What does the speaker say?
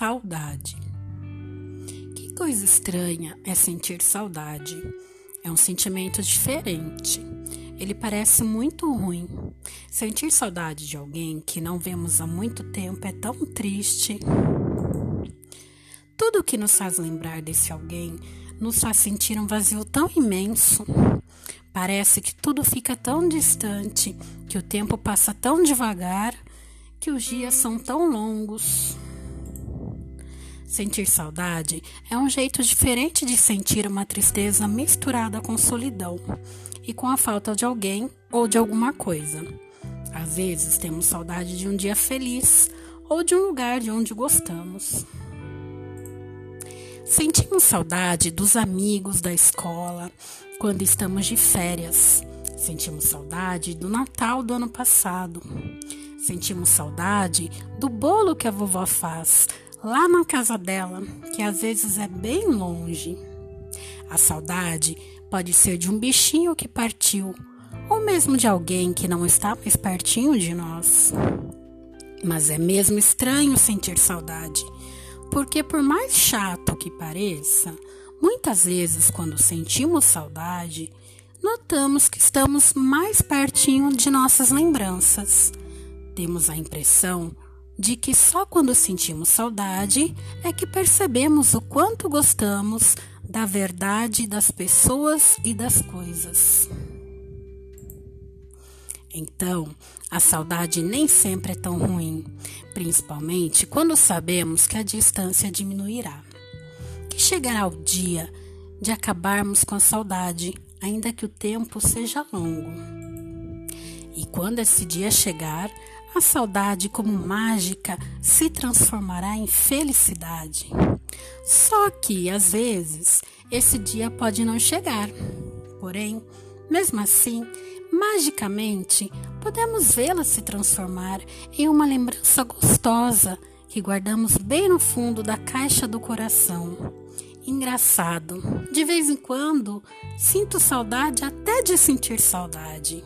saudade. Que coisa estranha é sentir saudade. É um sentimento diferente. Ele parece muito ruim. Sentir saudade de alguém que não vemos há muito tempo é tão triste. Tudo que nos faz lembrar desse alguém nos faz sentir um vazio tão imenso. Parece que tudo fica tão distante, que o tempo passa tão devagar, que os dias são tão longos. Sentir saudade é um jeito diferente de sentir uma tristeza misturada com solidão e com a falta de alguém ou de alguma coisa. Às vezes temos saudade de um dia feliz ou de um lugar de onde gostamos. Sentimos saudade dos amigos da escola quando estamos de férias. Sentimos saudade do Natal do ano passado. Sentimos saudade do bolo que a vovó faz lá na casa dela, que às vezes é bem longe. A saudade pode ser de um bichinho que partiu, ou mesmo de alguém que não está mais pertinho de nós. Mas é mesmo estranho sentir saudade porque, por mais chato que pareça, muitas vezes, quando sentimos saudade, notamos que estamos mais pertinho de nossas lembranças. Temos a impressão de que só quando sentimos saudade é que percebemos o quanto gostamos da verdade das pessoas e das coisas. Então, a saudade nem sempre é tão ruim, principalmente quando sabemos que a distância diminuirá. Que chegará o dia de acabarmos com a saudade, ainda que o tempo seja longo. E quando esse dia chegar, a saudade, como mágica, se transformará em felicidade. Só que, às vezes, esse dia pode não chegar. Porém, mesmo assim, Magicamente, podemos vê-la se transformar em uma lembrança gostosa que guardamos bem no fundo da caixa do coração. Engraçado, de vez em quando sinto saudade até de sentir saudade.